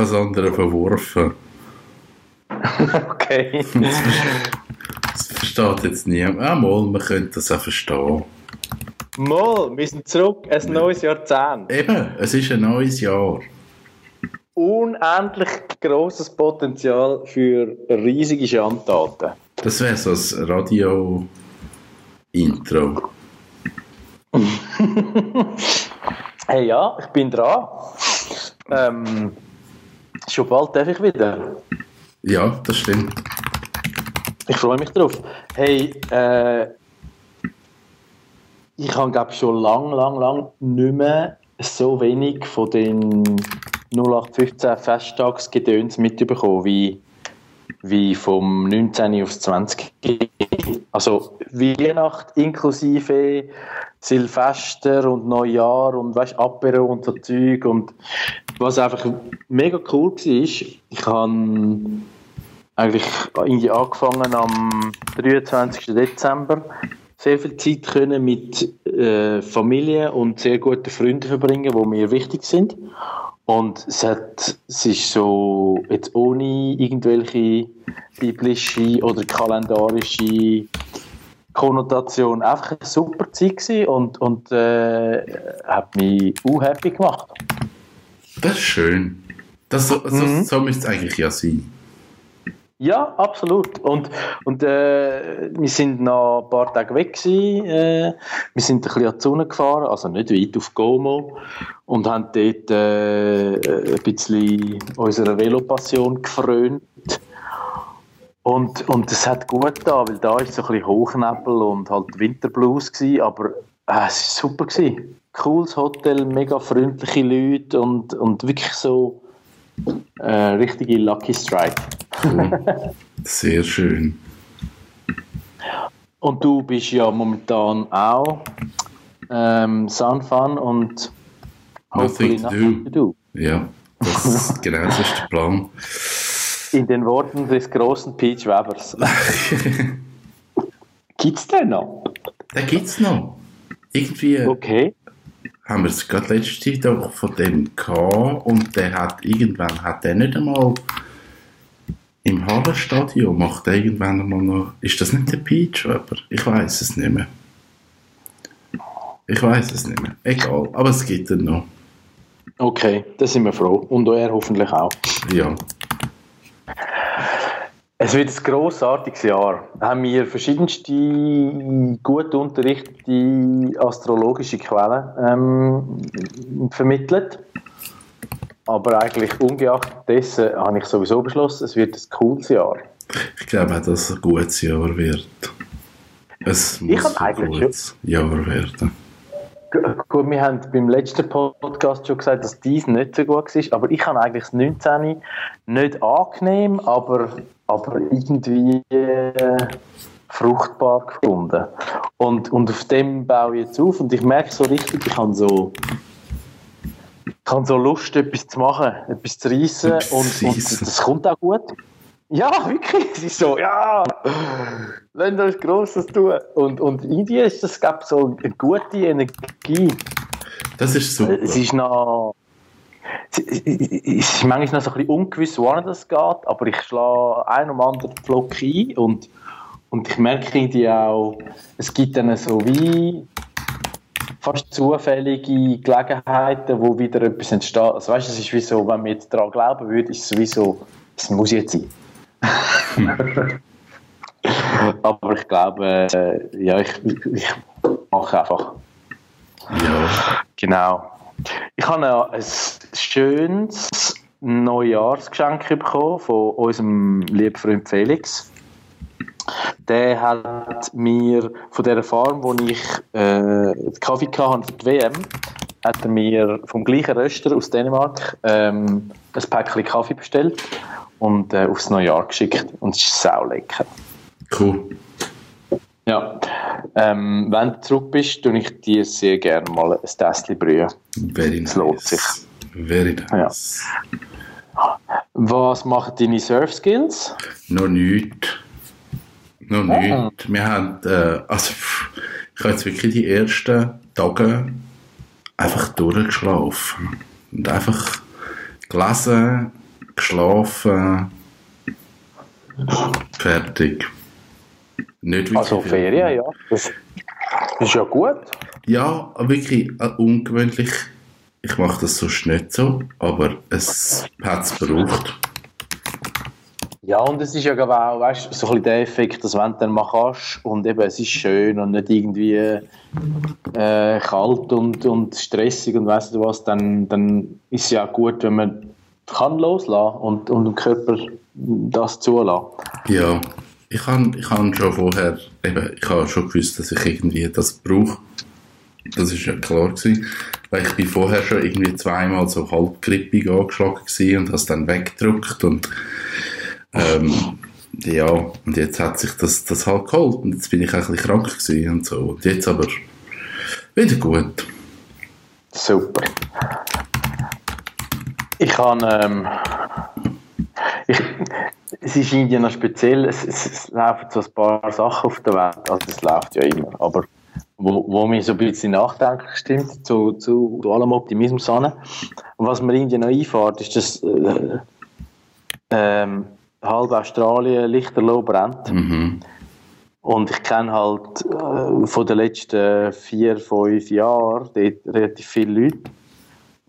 Das andere verworfen. okay. Das versteht jetzt niemand. Ah, mal, man könnte das auch verstehen. Mal, wir sind zurück, ein neues Jahrzehnt. Eben, es ist ein neues Jahr. Unendlich grosses Potenzial für riesige Schandtaten. Das wäre so das Radio-Intro. Hey ja, ich bin dran. Ähm, schon bald darf ich wieder. Ja, das stimmt. Ich freue mich drauf. Hey, äh, ich habe glaube schon lang, lang, lang nicht mehr so wenig von den 0815 Festtagsgedöns mitbekommen, wie, wie vom 19. aufs 20. Also Weihnacht inklusive Silvester und Neujahr und weißt, Apero und so Zeug und was einfach mega cool war, ich habe eigentlich irgendwie angefangen am 23. Dezember sehr viel Zeit können mit äh, Familie und sehr guten Freunden verbringen, die mir wichtig sind. Und es, hat, es ist so, jetzt ohne irgendwelche biblische oder kalendarische Konnotation einfach eine super Zeit gewesen und, und äh, hat mich auch happy gemacht. Das ist schön. Das, so, so, Mhm. so müsste es eigentlich ja sein. Ja, absolut. Und, und äh, wir sind noch ein paar Tage weg gewesen. Äh, wir sind ein bisschen an die Sonne gefahren, also nicht weit auf Como und haben dort äh, ein bisschen unserer Velopassion gefrönt. Und, und es hat gut da, weil da ist so ein bisschen Hochnebel und halt Winterblues gewesen, aber äh, es war super gewesen. Cooles Hotel, mega freundliche Leute und, und wirklich so äh, richtige Lucky Strike. Cool. Sehr schön. Und du bist ja momentan auch ähm, Sunfun und hopefully Nothing to do. nothing to do. Ja, das, genau das ist der Plan. In den Worten des großen Peach Webers. Gibt's den noch? Den gibt es noch. Irgendwie Okay. Haben wir es gerade letzte doch von dem gehabt und der hat irgendwann, hat der nicht einmal im Hallenstadion macht er irgendwann einmal noch, ist das nicht der Peach Weber? Ich weiß es nicht mehr. Ich weiß es nicht mehr. Egal, aber es gibt ihn noch. Okay, da sind wir froh. Und er hoffentlich auch. Ja. Es wird ein grossartiges Jahr. Haben wir verschiedenste gut unterrichtete astrologische Quellen ähm, vermittelt. Aber eigentlich ungeachtet dessen habe ich sowieso beschlossen, es wird ein cooles Jahr. Ich glaube auch, dass es ein gutes Jahr wird. Es muss ein gutes Jahr werden. Gut, wir haben beim letzten Podcast schon gesagt, dass dies nicht so gut war, aber ich habe eigentlich das 19 nicht angenehm, aber, aber irgendwie äh, fruchtbar gefunden. Und, und auf dem baue ich jetzt auf und ich merke so richtig, ich habe so, ich habe so Lust, etwas zu machen, etwas zu reissen Etwas und, und das kommt auch gut. Ja, wirklich. Es ist so, ja, lasst uns Grosses tun. Und, und irgendwie ist das, glaube so eine gute Energie. Das ist super. Es ist noch. Es ist manchmal noch so ein bisschen ungewiss, wohin das geht, aber ich schlage ein und anderen Pflock ein und, und ich merke irgendwie auch, es gibt dann so wie fast zufällige Gelegenheiten, wo wieder etwas entsteht. Also weißt, es ist wie so, wenn man jetzt daran glauben würde, ist es wie so, es muss jetzt sein. aber ich glaube, äh, ja, ich, ich, ich mache einfach. Ja. Genau. Ich habe ein schönes Neujahrsgeschenk bekommen von unserem lieben Freund Felix. der hat mir von dieser Farm, wo ich äh, Kaffee hatte für die WM, hat er mir vom gleichen Röster aus Dänemark ähm, ein Päckchen Kaffee bestellt und äh, aufs neue Jahr geschickt. Und es ist sau lecker. Cool. Ja. Ähm, wenn du zurück bist, tue ich dir sehr gerne mal ein Tässchen brühen. Very Es lohnt nice. sich. Very nice. Was machen deine Surf-Skills? Noch nichts. Noch Ah. nichts. Wir haben, äh, also, ich habe jetzt wirklich die ersten Tage einfach durchgeschlafen. Und einfach gelesen, geschlafen, fertig. Nicht Also. Ferien, ja. Das ist ja gut. Ja, wirklich äh, ungewöhnlich. Ich mache das sonst nicht so, aber es hat es gebraucht. Ja, und es ist ja auch, weißt, so ein bisschen der Effekt, dass wenn du dann mal kannst und eben es ist schön und nicht irgendwie äh, kalt und, und stressig und weißt du was, dann, dann ist es ja auch gut, wenn man kann loslassen und, und dem Körper das zulassen. Ja, ich habe ich han schon vorher, eben, ich habe schon gewusst, dass ich irgendwie das brauche. Das ist ja klar gewesen. Weil ich bin vorher schon irgendwie zweimal so halb angeschlagen gewesen und habe es dann weggedrückt und ähm, ja, und jetzt hat sich das, das halt geholt und jetzt bin ich ein krank gewesen und so. Und jetzt aber wieder gut. Super. Ich kann. Ähm, ich, es ist Indien noch speziell. Es, es, es laufen so ein paar Sachen auf der Welt. Also, es läuft ja immer. Aber wo, wo mich so ein bisschen nachdenklich stimmt, zu, zu, zu allem Optimismus an. Und was mir Indien noch einfährt, ist, dass äh, ähm, halb Australien lichterloh brennt. Mhm. Und ich kenne halt äh, von den letzten vier, fünf Jahren dort relativ viele Leute.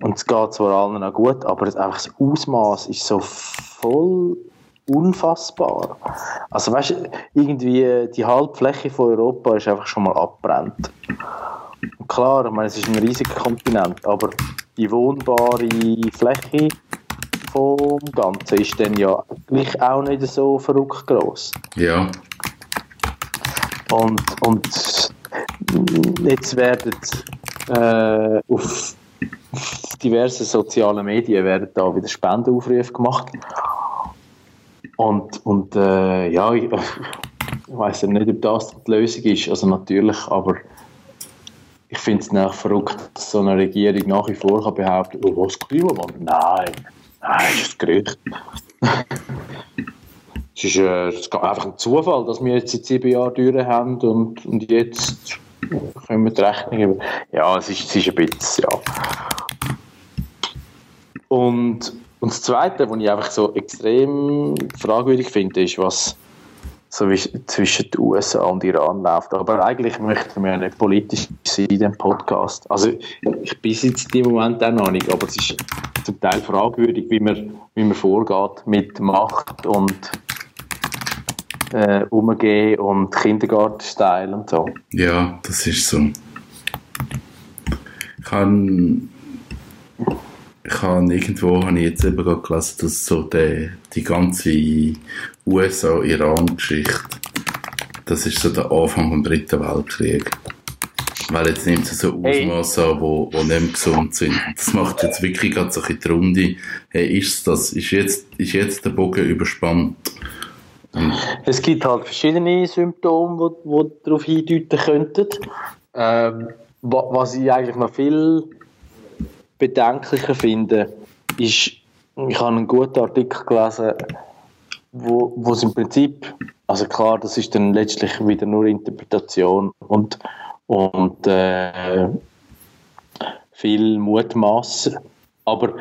Und es geht zwar allen noch gut, aber einfach das Ausmaß ist so voll unfassbar. Also weißt du, irgendwie die halbe Fläche von Europa ist einfach schon mal abbrennt. Und klar, ich meine, es ist ein riesiger Kontinent, aber die wohnbare Fläche vom Ganzen ist dann ja gleich auch nicht so verrückt groß. Ja, Und, und jetzt werden äh, auf diversen sozialen Medien werden da wieder Spendenaufrufe gemacht. Und, und äh, ja, ich, ich weiß nicht, ob das die Lösung ist. Also natürlich, aber ich finde es nach verrückt, dass so eine Regierung nach wie vor kann behaupten oh, was Klimawandel? Nein, nein, das ist ein Gerücht. Es ist, äh, es ist einfach ein Zufall, dass wir jetzt seit sieben Jahren durch haben und, und jetzt können wir die Rechnung über. Ja, es ist, es ist ein bisschen, ja. Und, und das Zweite, was ich einfach so extrem fragwürdig finde, ist, was so zwischen den USA und Iran läuft. Aber eigentlich möchten wir ja nicht politisch sein in diesem Podcast. Also ich bin jetzt dem Moment auch noch nicht, aber es ist zum Teil fragwürdig, wie man, wie man vorgeht mit Macht und äh, umgehen und Kindergartenstyle und so. Ja, das ist so. Ich habe ich habe irgendwo habe ich jetzt eben gerade gelesen, dass so die, die ganze USA-Iran-Geschichte, das ist so der Anfang vom dritten Weltkrieg. Weil jetzt nimmt es so Hey. Ausmaße an, wo, wo nicht mehr gesund sind. Das macht jetzt wirklich gerade so ein die Runde. Hey, ist das, ist jetzt, ist jetzt der Bogen überspannt? Es gibt halt verschiedene Symptome, die, darauf hindeuten könnten. Ähm, wa- was ich eigentlich noch viel bedenklicher finde, ist, ich habe einen guten Artikel gelesen, wo, wo es im Prinzip, also klar, das ist dann letztlich wieder nur Interpretation und, und äh, viel Mutmaßen. Aber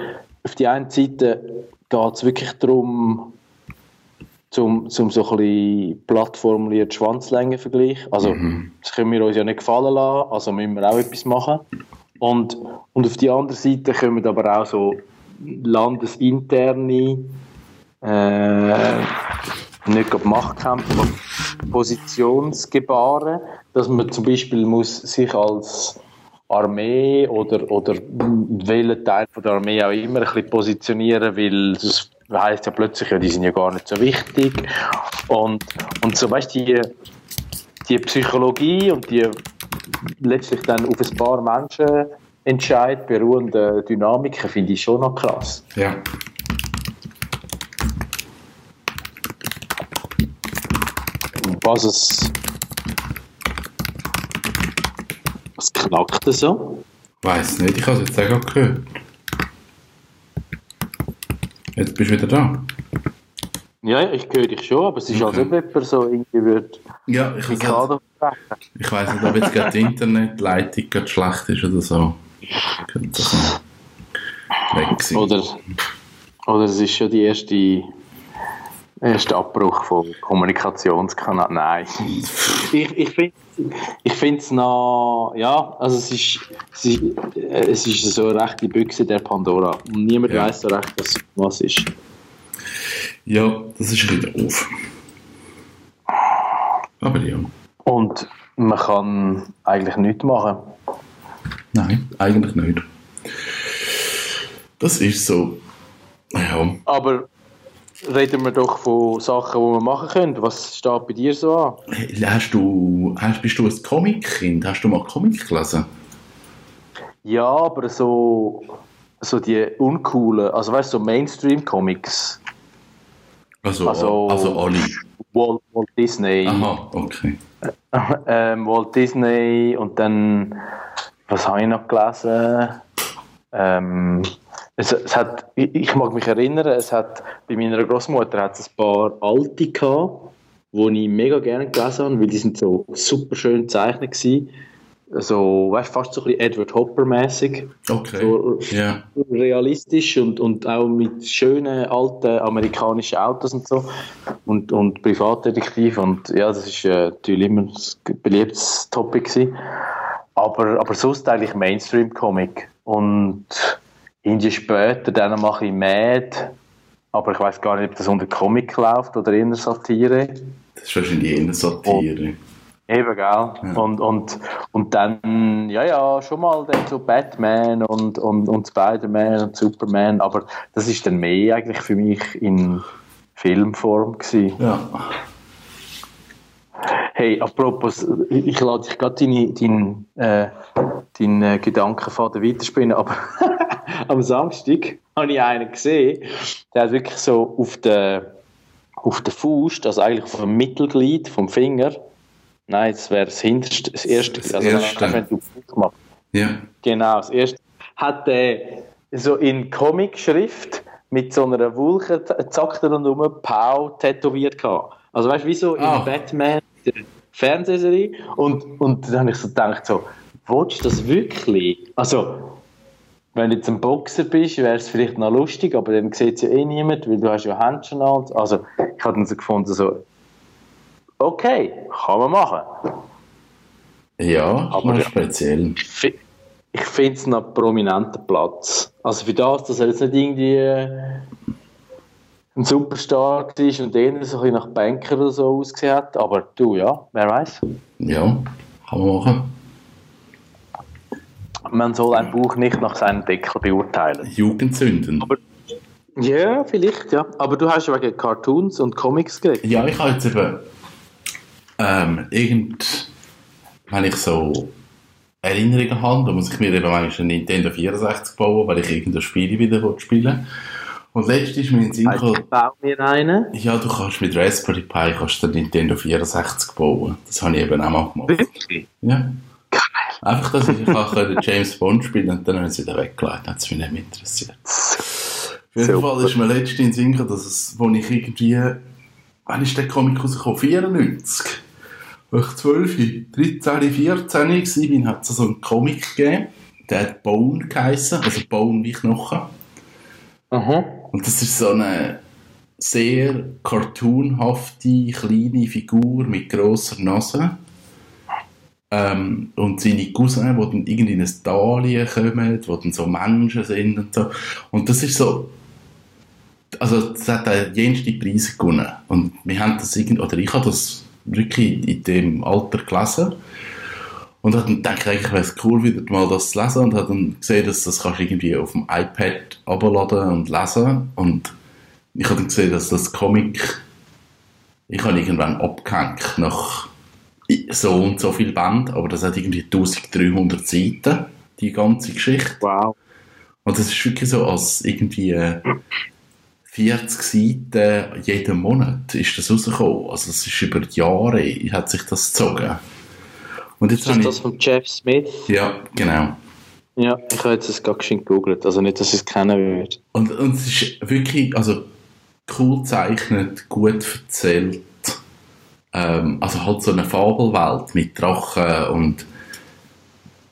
auf die einen Seite geht es wirklich darum, zum, zum so ein bisschen platt formuliert Schwanzlängenvergleich. Also, das können wir uns ja nicht gefallen lassen, also müssen wir auch etwas machen. Und, und auf die andere Seite kommen aber auch so landesinterne, äh, nicht gerade Machtkämpfe, aber Positionsgebaren, dass man zum Beispiel muss sich als Armee oder, oder welchen Teil von der Armee auch immer ein bisschen positionieren, weil das heisst ja plötzlich, ja, die sind ja gar nicht so wichtig. Und, und so, weißt du, die, die Psychologie und die letztlich dann auf ein paar Menschen Entscheid beruhende Dynamiken finde ich schon noch krass. Ja. Was es. Was knackt denn so? Weiß nicht, ich habe es jetzt auch gehört. Jetzt bist du wieder da. Ja, ich höre dich schon, aber es ist Okay. als ob jemand so irgendwie wird. Ja, ich, Die ich, Kader ich weiß nicht, ob jetzt gerade die Internetleitung gerade schlecht ist oder so. Könnte das weg sein. Oder, oder es ist schon die erste, erste Abbruch von Kommunikationskanal. Nein. Ich, ich finde ich es noch, ja, also es ist, es ist, es ist so eine rechte Büchse der Pandora. Und niemand Ja. weiß so recht, was, was ist. Ja, das ist wieder auf. Aber ja. Und man kann eigentlich nichts machen. Nein, eigentlich nicht. Das ist so. Ja, Aber reden wir doch von Sachen, die wir machen können. Was steht bei dir so an? hast du, hast, bist du ein Comic-Kind? Hast du mal Comic gelesen? Ja, aber so, so die uncoolen, also weißt du, so Mainstream-Comics. Also, Also- also alle. Walt, Walt Disney. Aha, okay. ähm, Walt Disney und dann, was habe ich noch gelesen? Ähm, es, es hat, ich, ich mag mich erinnern, es hat bei meiner Großmutter hat es ein paar alte gehabt, die ich mega gerne gelesen habe, weil die sind so super schön gezeichnet gewesen. So, weißt, fast so ein bisschen Edward Hopper-mäßig. Okay. So, Ja. realistisch und, und auch mit schönen alten amerikanischen Autos und so und, und Privatdetektiv und ja, das ist äh, natürlich immer ein beliebtes Topic gewesen. Aber, aber sonst eigentlich Mainstream-Comic und irgendwie später dann mache ich Mad, aber ich weiß gar nicht, ob das unter Comic läuft oder in der Satire. Das ist wahrscheinlich eher eine Satire. Eben, gell? Und, und, und dann, ja, ja, schon mal dann so Batman und, und, und Spider-Man und Superman, aber das ist dann mehr eigentlich für mich in Filmform gewesen. Ja. Hey, apropos, ich, lade dich gerade deine, dein, äh, deinen äh, Gedankenfaden weiterspinnen, aber am Samstag habe ich einen gesehen, der hat wirklich so auf der, auf der Faust, also eigentlich auf dem Mittelglied vom Finger, nein, das wäre das hinterste, das erste, Das also erste. wenn du Fuß machst. Ja. Genau, das erste hat er so in Comic-Schrift mit so einer Wulche zackt er rundherum Pau tätowiert gehabt. Also weißt du, wie so in Batman, der Fernsehserie. Und, und dann habe ich so gedacht, so, willst du das wirklich? Also, wenn du jetzt ein Boxer bist, wäre es vielleicht noch lustig, aber dann sieht es ja eh niemand, weil du hast ja Händchen an. Also, ich habe dann so gefunden, so, okay, kann man machen. Ja, Aber aber ja. speziell. Ich fi- ich finde es noch einen prominenten Platz. Also für das, dass er jetzt nicht irgendwie äh, ein Superstar war und eher so ein bisschen nach Banker oder so ausgesehen hat. Aber du, ja, wer weiß. Ja, kann man machen. Man soll ein Buch nicht nach seinem Deckel beurteilen. Jugendsünden. Ja, vielleicht, ja. Aber du hast wegen Cartoons und Comics geredet. Ja, ich habe jetzt eben ähm, irgend, wenn ich so Erinnerungen habe, dann muss ich mir eben manchmal einen Nintendo 64 bauen, weil ich irgendein Spiel wieder will spielen Und letztens ist mir in den Sinn Also, gekommen, ich baue mir einen. ja, du kannst mit Raspberry Pi kannst den Nintendo 64 bauen. Das habe ich eben auch mal gemacht. Wirklich? Ja. Geil. Einfach, dass ich auch können James Bond spielen und dann haben sie wieder weggelegt. Hat es mich nicht mehr interessiert. Auf jeden Super. Fall ist mir letztens in gekommen, dass es, wo ich irgendwie, wann ist der Comic rausgekommen? 94. Wo ich 12, 13, 14 war, hat es so einen Comic gegeben, der hat Bone geheissen, also Bone wie Knochen. Mhm. Und das ist so eine sehr cartoonhafte, kleine Figur mit grosser Nase. Ähm, und seine Cousins, die dann irgendwie in ein Italien kommen, die dann so Menschen sind und so. Und das ist so, also es hat auch jenste Preise gewonnen. Und wir haben das irgendwie, oder ich habe das wirklich in dem Alter gelesen. Und habe dann gedacht, eigentlich wäre es cool, wieder mal das zu lesen. Und habe dann gesehen, dass das kannst irgendwie auf dem iPad abladen und lesen. Und ich habe dann gesehen, dass das Comic ich habe irgendwann abgehängt nach so und so viel Band, aber das hat irgendwie 1300 Seiten, die ganze Geschichte. Wow. Und das ist wirklich so, als irgendwie äh, 40 Seiten jeden Monat ist das rausgekommen. Also es ist über Jahre, hat sich das gezogen. Und jetzt Ist das habe das ich, von Jeff Smith? ja, genau. Ja, ich habe jetzt das gerade geschwind gegoogelt. Also nicht, dass ich es kennen würde. Und, und es ist wirklich, also cool gezeichnet, gut erzählt. Ähm, also halt so eine Fabelwelt mit Drachen und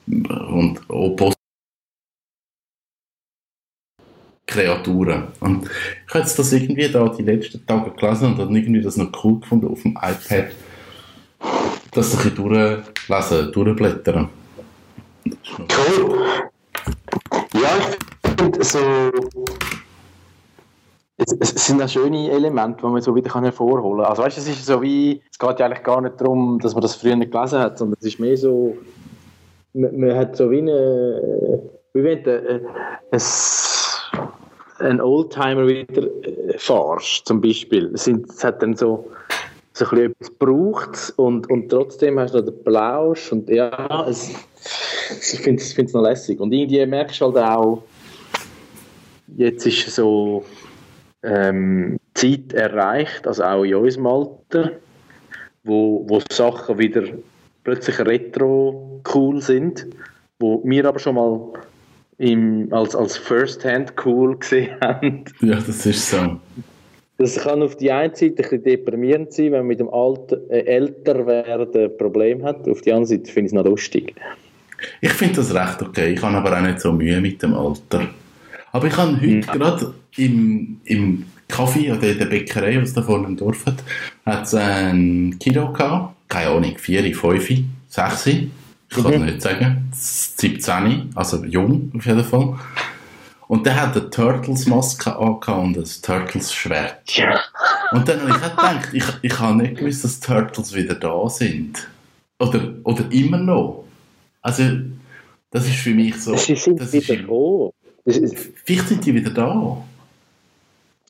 und Opos Kreaturen. Und ich habe das irgendwie da die letzten Tage gelesen und dann irgendwie das noch cool gefunden auf dem iPad, das ein bisschen durchlesen, durchblättern. Cool. Ja, ich finde so. Es, es sind auch schöne Elemente, die man so wieder hervorholen kann. Also, weißt du, es ist so wie. Es geht ja eigentlich gar nicht darum, dass man das früher nicht gelesen hat, sondern es ist mehr so. Man, man hat so wie eine. Wie wenn äh, es- einen Oldtimer wieder äh, fahrst, zum Beispiel. Es, sind, es hat dann so so ein bisschen etwas braucht und, und trotzdem hast du noch den Plausch und ja, es, ich finde es noch lässig. Und irgendwie merkst du halt auch, jetzt ist so ähm, Zeit erreicht, also auch in unserem Alter, wo, wo Sachen wieder plötzlich retro cool sind, wo wir aber schon mal im, als, als First-Hand cool gesehen haben. Ja, das ist so. Das kann auf die einen Seite ein bisschen deprimierend sein, wenn man mit dem Alter, äh, Älterwerden ein Problem hat. Auf die andere Seite finde ich es noch lustig. Ich finde das recht okay. Ich habe aber auch nicht so Mühe mit dem Alter. Aber ich habe heute gerade im, im Kaffee oder in der Bäckerei, was da vorne im Dorf hat, hat es ein Kilo gehabt. Keine Ahnung, 4, 5, 6. Ich kann es nicht sagen. 17, also jung auf jeden Fall. Und der hat eine Turtles-Maske angehabt und ein Turtles-Schwert. Und dann habe ich gedacht, ich, ich habe nicht gewusst, dass Turtles wieder da sind. Oder, oder immer noch. Also, das ist für mich so. Sie sind das ist wieder ist, Vielleicht sind die wieder da.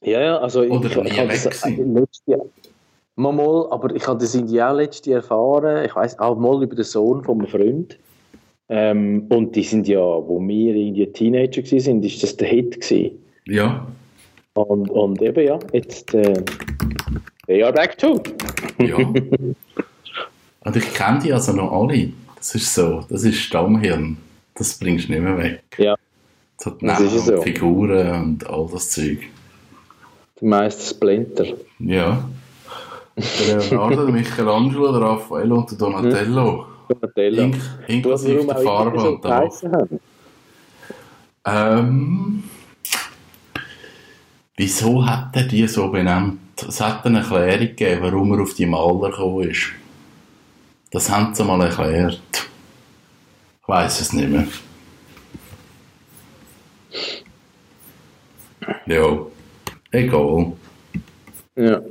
ja, ja, also Oder ich, nie ich habe weg das sind. letztes Jahr, mal, mal, aber ich habe das in die auch letztes Jahr erfahren. Ich weiß auch mal über den Sohn von einem Freund. Ähm, und die sind ja, wo wir irgendwie Teenager sind, ist das der Hit gewesen. Ja. Und, und eben ja, jetzt äh, they are back too. Ja. Und ich kenne die also noch alle. Das ist so. Das ist Stammhirn. Das bringst du nicht mehr weg. Ja. Das Namen ist so. und Figuren und all das Zeug. Die meisten Splinter. Ja. Leonardo, der Michelangelo, der Raffaello und der Donatello. Donatello. Ink, inklusive der Farbe und der. Ähm, wieso hat er die so benannt? Es hat eine Erklärung gegeben, warum er auf die Maler gekommen ist. Das haben sie mal erklärt. Ich weiß es nicht mehr. Ja, egal. Ja.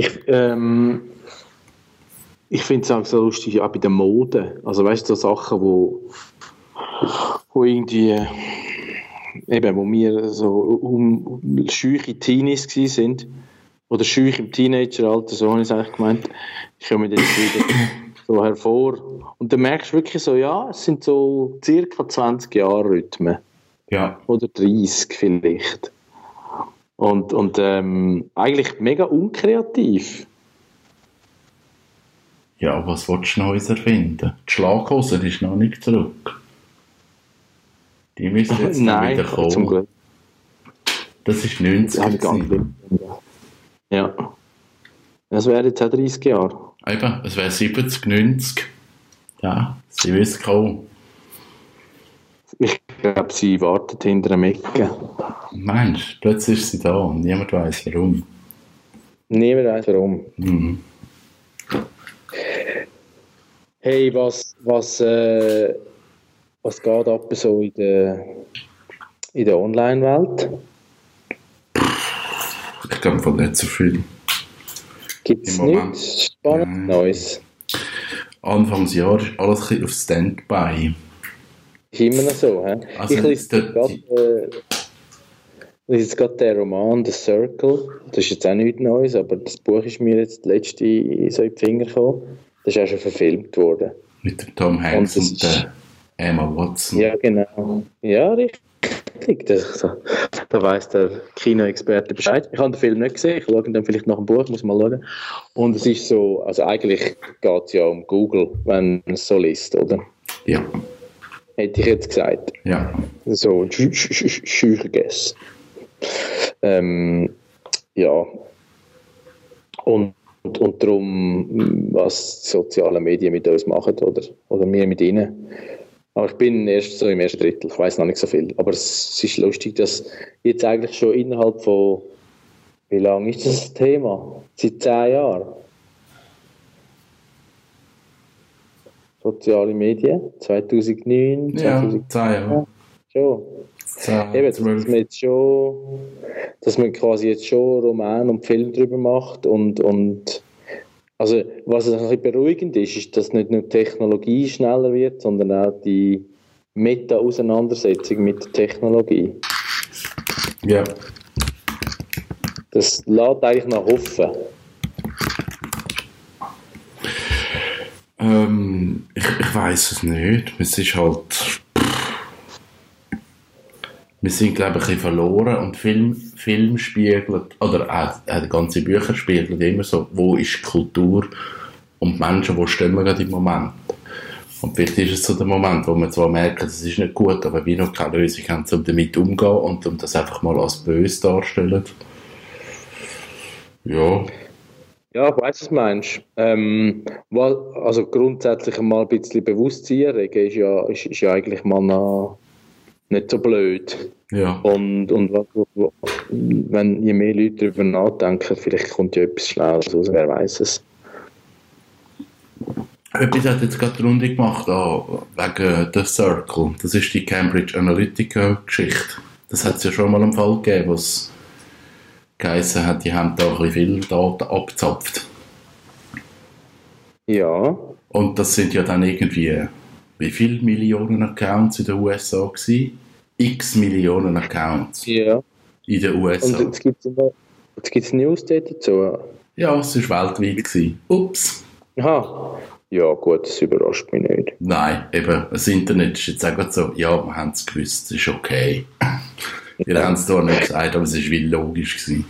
Ich, ähm, ich finde es auch so lustig, auch bei der Mode. Also weißt du, so Sachen, wo, wo irgendwie eben, wo wir so um, scheuche Teenies sind oder scheuch im Teenageralter, so habe ich es eigentlich gemeint, ich komme jetzt wieder so hervor. Und dann merkst du wirklich so, ja, es sind so circa 20 Jahre Rhythmen Ja, oder 30 vielleicht. Und, und ähm, eigentlich mega unkreativ. ja, was willst du Neues erfinden? Die Schlaghose ist noch nicht zurück. Die müssen jetzt Nein, wieder kommen. zum Glück. Das ist 90 Das. Ja. Das wäre jetzt auch 30 Jahre. Eben, es wäre 70, 90. Ja, sie wissen kommen. Ich glaube, sie wartet hinter einem Ecke. Mensch, plötzlich ist sie da und niemand weiß warum. Niemand weiß warum. Mhm. Hey, was, was, äh, was geht ab so in der, in der Online-Welt? Ich glaube von nicht so viel. Gibt es nichts Spannendes Nein. Neues? Anfangsjahr ist alles ein bisschen auf Standby. Ist immer noch so, hä? Also, ich lese jetzt gerade der Roman The Circle. Das ist jetzt auch nichts Neues, aber das Buch ist mir jetzt das letzte so in die Finger gekommen. Das ist auch schon verfilmt worden. Mit dem Tom Hanks und, Und der Emma Watson. Ja, genau. Ja, richtig. Das. Da weiss der Kinoexperte Bescheid. Ich habe den Film nicht gesehen, ich schaue ihn dann vielleicht nach dem Buch, muss mal schauen. Und es ist so, also eigentlich geht es ja um Google, wenn man es so liest, oder? Ja. Hätte ich jetzt gesagt. ja. So, sch- sch- sch- scheuer Guess. Ähm, ja. Und, und, und darum, was die sozialen Medien mit uns machen oder, oder wir mit ihnen. Aber ich bin erst so im ersten Drittel, ich weiß noch nicht so viel. Aber es ist lustig, dass jetzt eigentlich schon innerhalb von, wie lange ist das Thema? Seit zehn Jahren. Soziale Medien, 2009, Ja, 2010, zehn Jahre. schon. Zehn, Eben, dass man jetzt schon, dass man quasi jetzt schon Roman und Film drüber macht und, und also was ein bisschen beruhigend ist, ist, dass nicht nur die Technologie schneller wird, sondern auch die Meta-Auseinandersetzung mit der Technologie. Ja. Das lässt eigentlich noch hoffen. Ähm, ich ich weiß es nicht. Es ist halt. Wir sind, glaube ich, ein bisschen verloren und Film, Film spiegelt, oder auch, auch die ganze Bücher spiegeln immer so, wo ist Kultur und Menschen, wo stehen wir gerade im Moment. Und vielleicht ist es so der Moment, wo man zwar merkt, es ist nicht gut, aber wir noch keine Lösung haben, um damit umzugehen und um das einfach mal als böse darstellen. Ja, Ja, ich weiß, was du meinst. Ähm, also grundsätzlich mal ein bisschen Bewusstsein erregen ist ja, ist, ist ja eigentlich mal noch nicht so blöd. ja. Und, und was- wenn je mehr Leute darüber nachdenken, vielleicht kommt ja etwas Schlaues raus, wer weiß es. Etwas hat jetzt gerade die Runde gemacht, ah, wegen The Circle. Das ist die Cambridge Analytica-Geschichte. Das hat es ja schon mal einen Fall gegeben, wo es geheißen hat, die haben da ein bisschen viel Daten abgezapft. Ja, Und das sind ja dann irgendwie, wie viele Millionen Accounts in den USA gewesen? X Millionen Accounts ja. in den Und USA. jetzt gibt es News dazu. Ja, es war weltweit. Gewesen. Ups. Aha. Ja, gut, das überrascht mich nicht. Nein, eben, das Internet ist jetzt auch so, ja, wir haben es gewusst, es ist okay. Wir haben es zwar nicht gesagt, aber es war wie logisch. Gewesen.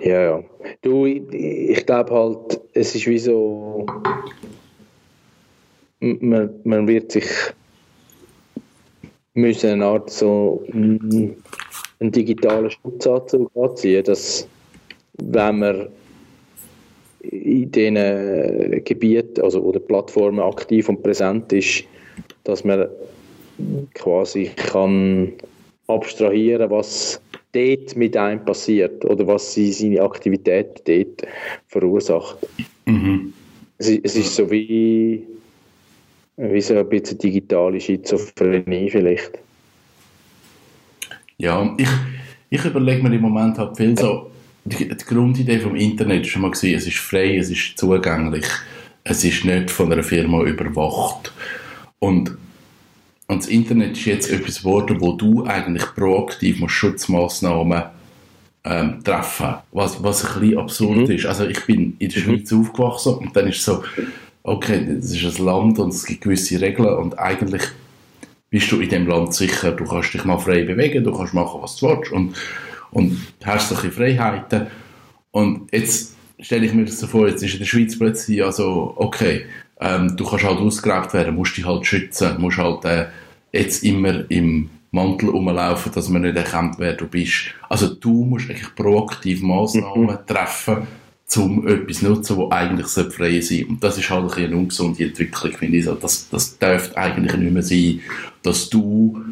Ja, ja. Du, ich, ich glaube halt, es ist wie so. Man, man wird sich müssen eine Art so einen digitalen Schutzanzug anziehen, dass wenn man in diesen Gebieten also, oder Plattformen aktiv und präsent ist, dass man quasi kann abstrahieren, was dort mit einem passiert oder was sie, seine Aktivität dort verursacht. Mhm. Es, ist- es ist so wie, wie so ein bisschen digitale Schizophrenie vielleicht. Ja, ich, ich überlege mir im Moment halt viel so, die, die Grundidee vom Internet ist schon mal gewesen, es ist frei, es ist zugänglich, es ist nicht von einer Firma überwacht. Und, und das Internet ist jetzt etwas geworden, wo du eigentlich proaktiv Schutzmaßnahmen ähm, treffen was, was ein bisschen absurd ist. Also ich bin in der Schweiz aufgewachsen und dann ist so, okay, das ist ein Land und es gibt gewisse Regeln und eigentlich bist du in dem Land sicher, du kannst dich mal frei bewegen, du kannst machen, was du willst und, und hast solche Freiheiten. Und jetzt stelle ich mir das so vor, jetzt ist in der Schweiz plötzlich also, okay, ähm, du kannst halt ausgeraubt werden, musst dich halt schützen, musst halt äh, jetzt immer im Mantel rumlaufen, dass man nicht erkennt, wer du bist. Also du musst eigentlich proaktiv Massnahmen treffen, um etwas zu nutzen, das eigentlich frei sein sollte. Und das ist halt ein eine ungesunde Entwicklung, finde ich. So, Das, das darf eigentlich nicht mehr sein, dass du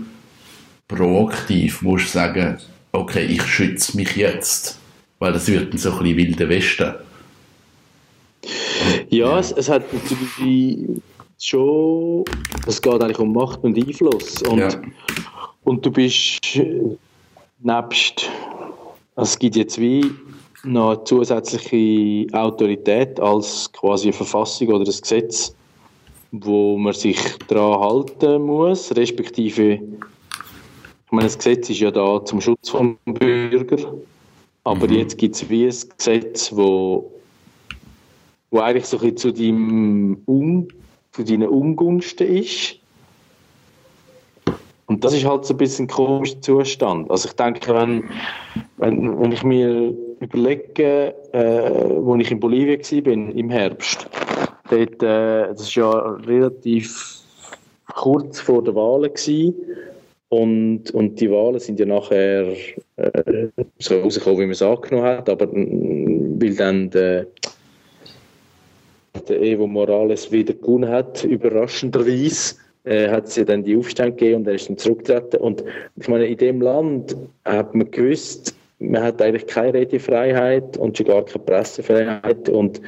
proaktiv musst sagen, okay, ich schütze mich jetzt. Weil das wird dann so ein bisschen wilde Westen. Ja, es, es hat natürlich schon, es geht eigentlich um Macht und Einfluss. Und, Ja. und du bist nebst, also es gibt jetzt wie noch eine zusätzliche Autorität als quasi eine Verfassung oder ein Gesetz, wo man sich daran halten muss, respektive ich meine, das Gesetz ist ja da zum Schutz vom Bürger, aber Mhm. jetzt gibt es wie ein Gesetz, wo, wo eigentlich so ein bisschen zu, deinem Un, zu deinen Ungunsten ist. Und das ist halt so ein bisschen ein komischer Zustand. Also ich denke, wenn, wenn, wenn ich mir überlege, äh, wo ich in Bolivien war, im Herbst, dort, äh, das ist ja relativ kurz vor der Wahlen. Und, und die Wahlen sind ja nachher äh, so rausgekommen, wie man es angenommen hat, aber mm, weil dann der, der Evo Morales wieder gewonnen hat, überraschenderweise, hat es ja dann die Aufstände gegeben und er ist dann zurückgetreten. Und ich meine, in dem Land hat man gewusst, man hat eigentlich keine Redefreiheit und schon gar keine Pressefreiheit und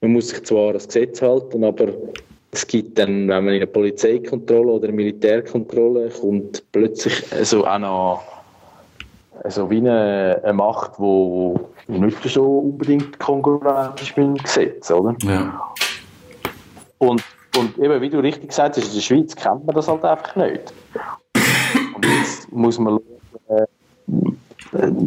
man muss sich zwar an das Gesetz halten, aber es gibt dann, wenn man in eine Polizeikontrolle oder eine Militärkontrolle kommt, plötzlich also auch noch also wie eine, eine Macht, die nicht so unbedingt konkurrent ist mit dem Gesetz, oder? Ja. Und, und eben, wie du richtig gesagt hast, in der Schweiz kennt man das halt einfach nicht. Und jetzt muss man schauen, äh,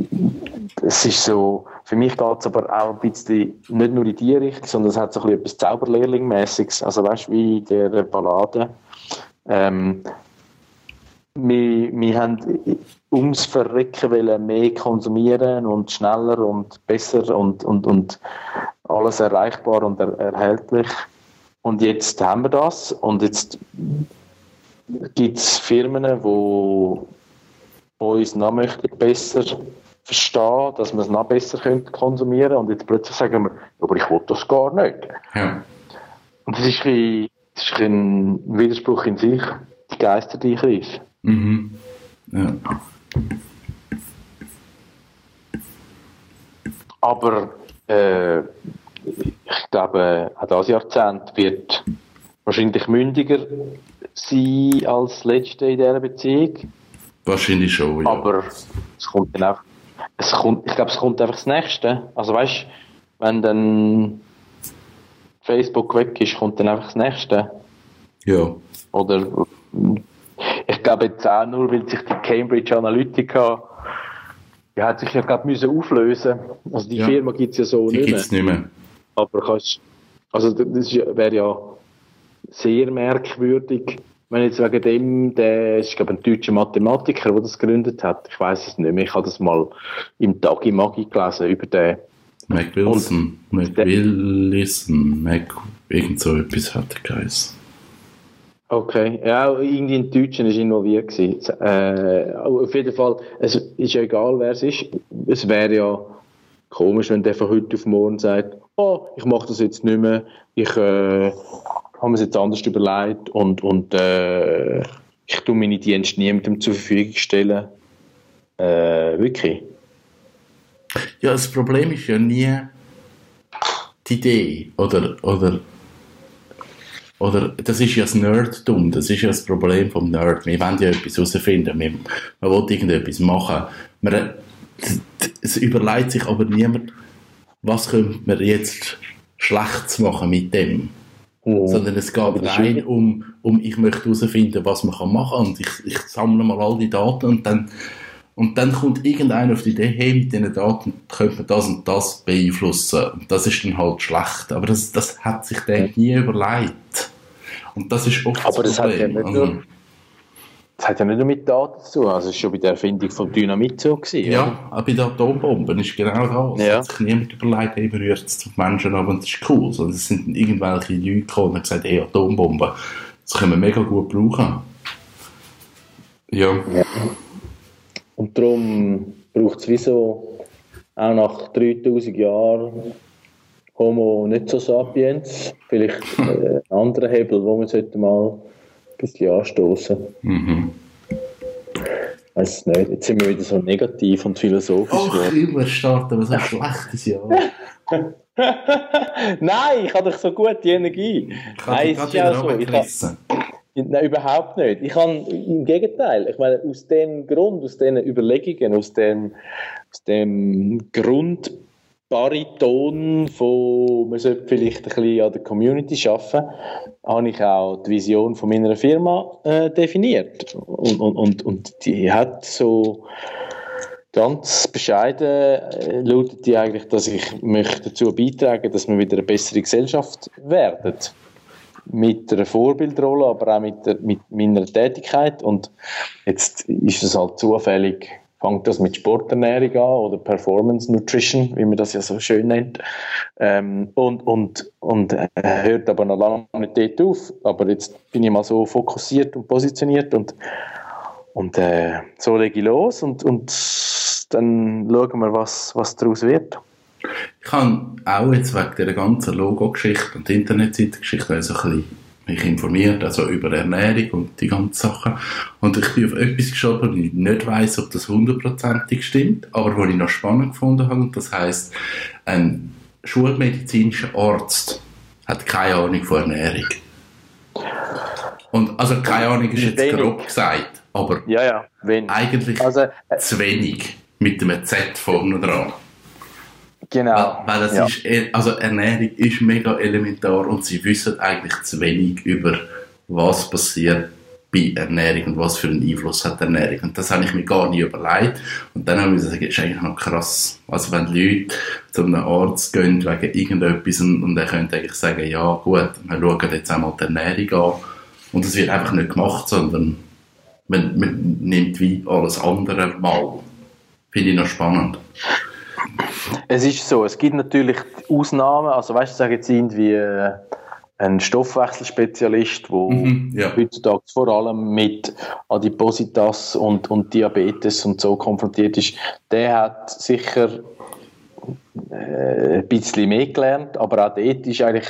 es ist so, für mich geht es aber auch ein bisschen nicht nur in die Richtung, sondern es hat so ein bisschen etwas Zauberlehrling-mäßiges. Also weißt du, wie in der Ballade. Ähm, wir, wir haben ums Verrecken wollen mehr konsumieren und schneller und besser und, und, und alles erreichbar und er, erhältlich. Und jetzt haben wir das und jetzt gibt es Firmen, die uns noch möchten besser verstehen, dass wir es noch besser können konsumieren und jetzt plötzlich sagen wir, aber ich will das gar nicht. Ja. Und das ist ein, das ist ein Widerspruch in sich, die Geister, die ich rief. Mhm. Ja. Aber äh, ich glaube, auch das Jahrzehnt wird wahrscheinlich mündiger sein als das letzte in dieser Beziehung. Wahrscheinlich schon, ja. Aber es kommt dann auch, es kommt, ich glaube, es kommt einfach das Nächste. Also weißt, wenn dann Facebook weg ist, kommt dann einfach das Nächste. ja. Oder glaube jetzt auch nur, weil sich die Cambridge Analytica die hat sich ja gerade müssen auflösen. Also die Ja. Firma gibt es ja so Die nicht gibt mehr. nicht mehr. Aber kannst, also das wäre ja sehr merkwürdig, wenn jetzt wegen dem, der ist glaube ein deutscher Mathematiker, der das gegründet hat. Ich weiß es nicht mehr. Ich habe das mal im Tagi Magi gelesen über den. Mac Wilson, Mac Willison, Mac, irgend so etwas hat er geheißen. Okay, ja, irgendwie ein Deutscher ist involviert gewesen. Äh, auf jeden Fall, es ist ja egal, wer es ist. Es wäre ja komisch, wenn der von heute auf morgen sagt, oh, ich mache das jetzt nicht mehr, ich äh, habe mir es jetzt anders überlegt und, und äh, ich tue meine Dienste niemandem zur Verfügung stellen. Äh, wirklich. Ja, das Problem ist ja nie die Idee oder, oder, oder das ist ja das Nerdtum, das ist ja das Problem vom Nerd. Wir wollen ja etwas herausfinden, wir, man will irgendetwas machen. Man, es überlegt sich aber niemand, was könnte man jetzt Schlechtes machen mit dem. Sondern es geht rein um, um, ich möchte herausfinden, was man kann machen und ich, ich sammle mal all die Daten und dann, und dann kommt irgendeiner auf die Idee, hey, mit diesen Daten könnte man das und das beeinflussen. Und das ist dann halt schlecht. Aber das, das hat sich der nie überlegt. Und das ist oft Aber das hat ja Problem. nicht Also, nur- Das hat ja nicht nur mit Daten zu tun, also es war schon bei der Erfindung von Dynamit so. Gewesen, oder? ja, auch bei den Atombomben ist genau das. Ja. Hat sich niemand überlegt, hey, man rührt es auf Menschen ab und das ist cool. Sondern es sind irgendwelche Leute gekommen und haben gesagt, hey, Atombomben, das können wir mega gut brauchen. Ja. Und darum braucht es wieso auch nach 3000 Jahren Homo nicht so sapiens, vielleicht äh, einen anderen Hebel, wo man sollte mal ein bisschen anstoßen. Mhm. Weiß es nicht. Jetzt sind wir wieder so negativ und philosophisch Ach, immer starten wir so ein schlechtes Jahr. Nein, ich habe doch so gut die Energie. Ich habe Nein, ist ja so. Ich habe. Nein, überhaupt nicht. Ich kann, im Gegenteil, ich meine, aus dem Grund, aus diesen Überlegungen, aus dem, aus dem Grund Bariton von, man sollte vielleicht ein bisschen an der Community arbeiten, habe ich auch die Vision von meiner Firma äh, definiert. Und, und, und, und die hat so ganz bescheiden äh, lautet die eigentlich, dass ich möchte dazu beitragen, dass wir wieder eine bessere Gesellschaft werden. Mit einer Vorbildrolle, aber auch mit, der, mit meiner Tätigkeit. Und jetzt ist es halt zufällig, fängt das mit Sporternährung an oder Performance Nutrition, wie man das ja so schön nennt. Ähm, und, und, und äh, hört aber noch lange nicht dort auf. Aber jetzt bin ich mal so fokussiert und positioniert und, und äh, so lege ich los und, und dann schauen wir, was, was daraus wird. Ich habe auch jetzt wegen dieser ganzen Logo-Geschichte und Internetseite-Geschichte also ein bisschen mich informiert, also über Ernährung und die ganzen Sachen. Und ich bin auf etwas geschaut, wo ich nicht weiß, ob das hundertprozentig stimmt, aber wo ich noch spannend gefunden habe. Und das heißt, ein schulmedizinischer Arzt hat keine Ahnung von Ernährung. Und, also keine Ahnung ist jetzt Wenig. grob gesagt, aber Ja, ja, eigentlich Also, äh, zu wenig mit einem Z vorne dran. Genau. Weil, das ja. ist, e- also Ernährung ist mega elementar und sie wissen eigentlich zu wenig über was passiert bei Ernährung und was für einen Einfluss hat Ernährung. Und das habe ich mir gar nicht überlegt. Und dann habe ich gesagt, das ist eigentlich noch krass. Also wenn Leute zu einem Arzt gehen wegen irgendetwas und, und er könnte eigentlich sagen, ja gut, wir schauen jetzt einmal die Ernährung an. Und das wird einfach nicht gemacht, sondern man, man nimmt wie alles andere mal. Finde ich noch spannend. Es ist so, es gibt natürlich Ausnahmen, also weißt du, sage jetzt irgendwie äh, ein Stoffwechselspezialist, der Mhm, ja. heutzutage vor allem mit Adipositas und, und Diabetes und so konfrontiert ist, der hat sicher äh, ein bisschen mehr gelernt, aber auch dort ist eigentlich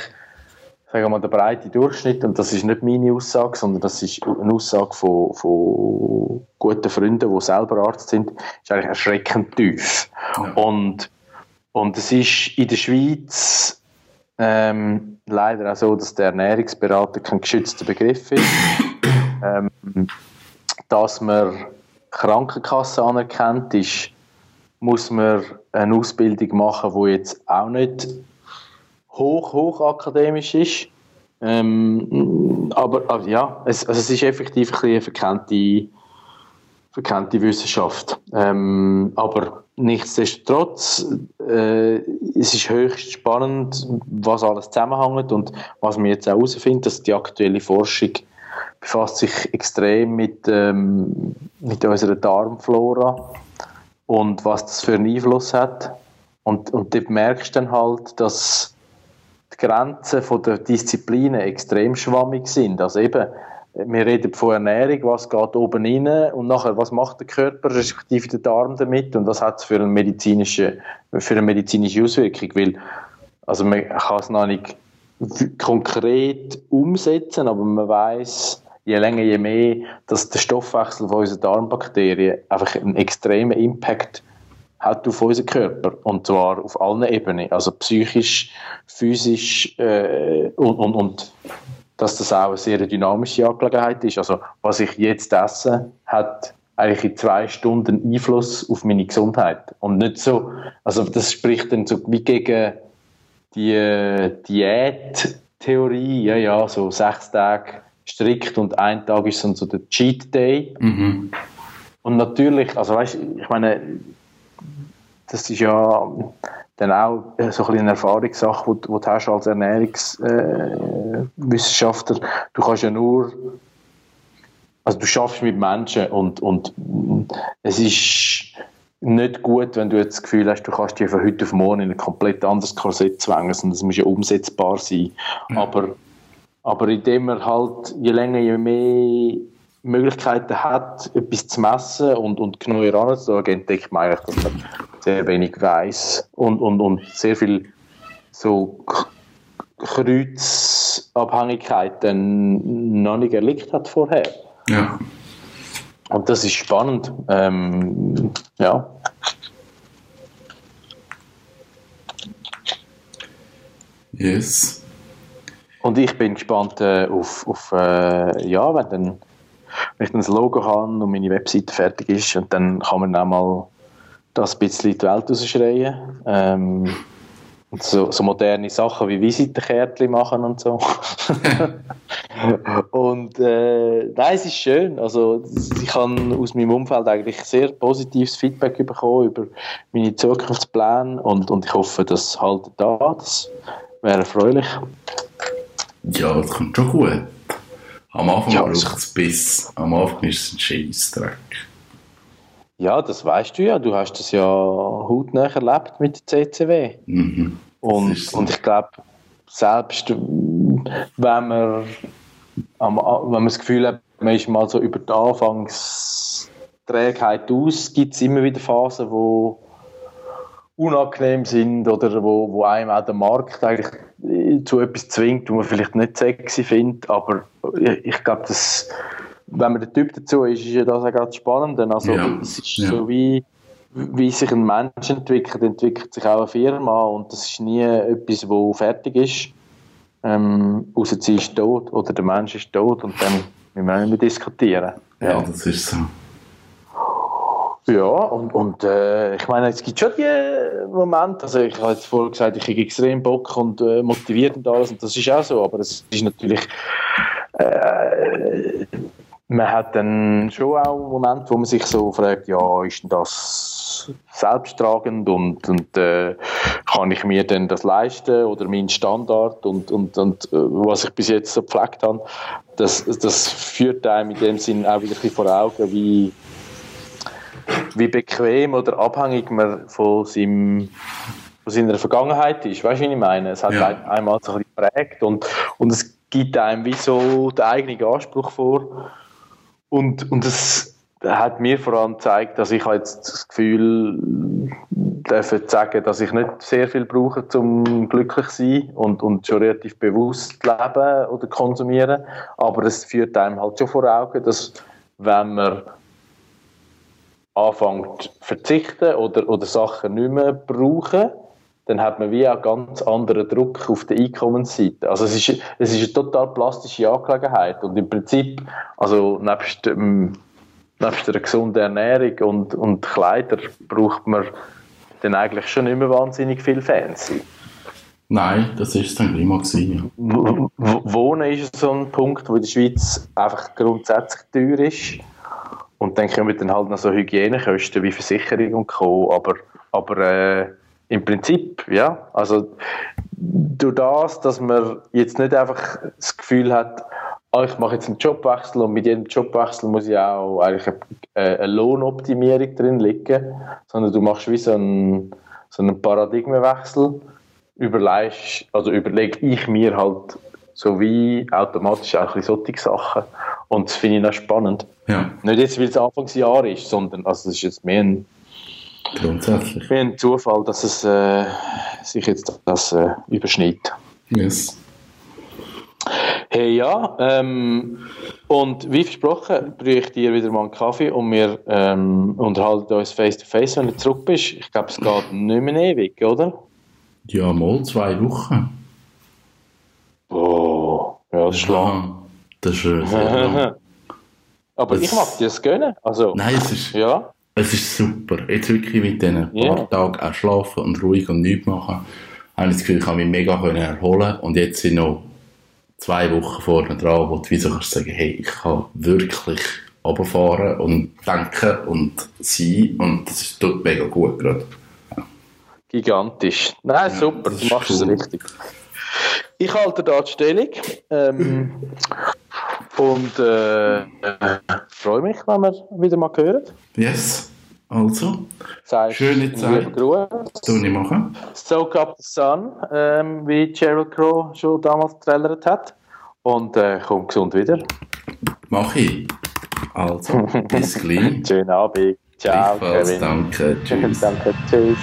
sagen wir mal, der breite Durchschnitt, und das ist nicht meine Aussage, sondern das ist eine Aussage von, von guten Freunden, die selber Arzt sind, ist eigentlich erschreckend tief. Ja. Und, und es ist in der Schweiz ähm, leider auch so, dass der Ernährungsberater kein geschützter Begriff ist. ähm, dass man Krankenkasse anerkennt, ist, muss man eine Ausbildung machen, die jetzt auch nicht hoch, hoch akademisch ist. Ähm, aber, aber ja, es, also es ist effektiv ein eine verkannte, verkannte Wissenschaft. Ähm, aber nichtsdestotrotz, äh, es ist höchst spannend, was alles zusammenhängt und was wir jetzt auch herausfinden, dass die aktuelle Forschung befasst sich extrem mit, ähm, mit unserer Darmflora und was das für einen Einfluss hat. Und, und dort merkst du dann halt, dass Grenzen von der Disziplinen extrem schwammig sind. Also eben, wir reden von Ernährung, was geht oben rein und nachher, was macht der Körper, respektive der Darm damit und was hat es für eine medizinische, für eine medizinische Auswirkung, weil also man kann es noch nicht konkret umsetzen, aber man weiß je länger, je mehr, dass der Stoffwechsel von unseren Darmbakterien einfach einen extremen Impact hat auf unseren Körper. Und zwar auf allen Ebenen, also psychisch, physisch äh, und, und, und dass das auch eine sehr dynamische Angelegenheit ist. Also was ich jetzt esse, hat eigentlich in zwei Stunden Einfluss auf meine Gesundheit. Und nicht so, also das spricht dann so wie gegen die äh, Diättheorie, ja ja, so sechs Tage strikt und ein Tag ist dann so der Cheat Day. Mhm. und natürlich, also weißt, ich meine, das ist ja dann auch äh, so ein eine Erfahrungssache, die du hast als Ernährungswissenschaftler. Äh, Wissenschaftler. du kannst ja nur, also du schaffst mit Menschen und, und es ist nicht gut, wenn du jetzt das Gefühl hast, du kannst dich von heute auf morgen in ein komplett anderes Korsett zwängen, sondern es muss ja umsetzbar sein. Aber, aber indem man halt je länger, je mehr Möglichkeiten hat, etwas zu messen und, und genauer heranzuschauen, entdeckt man eigentlich, dass man sehr wenig weiß und, und, und sehr viel so Kreuzabhängigkeiten noch nicht erlebt hat vorher. Ja. Und das ist spannend. Ähm, ja. Yes. Und ich bin gespannt äh, auf, auf äh, ja, wenn, dann, wenn ich dann das Logo habe und meine Webseite fertig ist und dann kann man auch mal das ein bisschen in die Welt rausschreien. Ähm, und so, so moderne Sachen wie Visitenkärtchen machen und so. und äh, nein, es ist schön. Also ich habe aus meinem Umfeld eigentlich sehr positives Feedback bekommen über meine Zukunftspläne und, und ich hoffe, das haltet da. Das wäre erfreulich. Ja, das kommt schon gut. Am Anfang Ja, braucht es- es Biss. Am Anfang ist es ein Scheissdreck. Ja, das weißt du ja. Du hast das ja hautnah erlebt mit der CCW. Mhm. Und, so. und ich glaube, selbst wenn man, am, wenn man das Gefühl hat, man ist mal so über die Anfangsträgheit aus, gibt es immer wieder Phasen, wo unangenehm sind oder wo, wo einem auch der Markt eigentlich äh, zu etwas zwingt, wo man vielleicht nicht sexy findet, aber ich, ich glaube, dass wenn man der Typ dazu ist, ist ja das auch ganz spannend. Also Ja, es ist ja. so wie wie sich ein Mensch entwickelt, entwickelt sich auch eine Firma und das ist nie etwas, wo fertig ist. Ähm, außer sie ist tot oder der Mensch ist tot und dann müssen wir diskutieren. Ja, das ist so. Ja, und, und äh, ich meine, es gibt schon die Momente, also ich habe jetzt vorher gesagt, ich habe extrem Bock und äh, motiviert und alles, und das ist auch so, aber es ist natürlich, äh, man hat dann schon auch Momente, wo man sich so fragt, ja, ist denn das selbsttragend und, und äh, kann ich mir denn das leisten oder mein Standard und, und, und äh, was ich bis jetzt so gepflegt habe, das, das führt einem in dem Sinn auch wieder ein bisschen vor Augen, wie wie bequem oder abhängig man von, seinem, von seiner Vergangenheit ist. Weißt du, wie ich meine? Es hat Ja. ein, einmal so ein bisschen geprägt und, und es gibt einem wie so den eigenen Anspruch vor. Und, und es hat mir vor allem gezeigt, dass ich jetzt das Gefühl darf sagen, dass ich nicht sehr viel brauche, um glücklich zu sein und, und schon relativ bewusst leben oder konsumieren. Aber es führt einem halt schon vor Augen, dass wenn man anfängt zu verzichten oder, oder Sachen nicht mehr brauchen, dann hat man wie auch ganz anderen Druck auf der Einkommensseite. Also es ist, es ist eine total plastische Angelegenheit und im Prinzip, also nebst, dem, nebst einer gesunden Ernährung und, und Kleider braucht man dann eigentlich schon nicht mehr wahnsinnig viel Fancy. Nein, das ist es dann mal gewesen, ja. Wohnen ist so ein Punkt, wo in der Schweiz einfach grundsätzlich teuer ist. Und dann kommen dann halt noch so Hygienekosten wie Versicherung und Co. Aber, aber äh, im Prinzip, ja, also durch das, dass man jetzt nicht einfach das Gefühl hat, ah, ich mache jetzt einen Jobwechsel und mit jedem Jobwechsel muss ja auch eigentlich eine, eine Lohnoptimierung drin liegen, sondern du machst wie so einen, so einen Paradigmenwechsel überlegst, also überlege ich mir halt so wie automatisch auch solche Sachen. Und das finde ich noch spannend. Ja, Nicht jetzt, weil es Anfangsjahr ist, sondern also es ist jetzt mehr ein, grundsätzlich. mehr ein Zufall, dass es äh, sich jetzt das äh, überschneidet. Yes. Hey ja, ähm, und wie versprochen, bringe ich dir wieder mal einen Kaffee und wir ähm, unterhalten uns face to face, wenn du zurück bist. Ich glaube, es geht nicht mehr ewig, oder? Ja, mal zwei Wochen. Oh, ja, das ist lang. Das ist sehr. Aber Das- ich mag dir das gönnen. Also, Nein, es ist, ja. es ist super. Jetzt wirklich mit diesen Ja. paar Tagen auch schlafen und ruhig und nichts machen, habe ich das Gefühl, ich kann mich mega können erholen und jetzt sind noch zwei Wochen vorne dran, wo du wie so kannst sagen, hey, ich kann wirklich runterfahren und denken und sein und das ist tut mega gut gerade. Gigantisch. Nein, Ja, super, das du machst es cool. richtig. Ich halte da die Stellung ähm, und äh, freue mich, wenn wir wieder mal hören. Yes, also, Sagst Schöne Zeit. Gruß. ich machen. Soak up the sun, ähm, wie Sheryl Crow schon damals getrellert hat. Und äh, komm gesund wieder. Mach ich. Also, bis gleich. Schönen Abend. Ciao, Kevin. danke, tschüss. Danke, tschüss.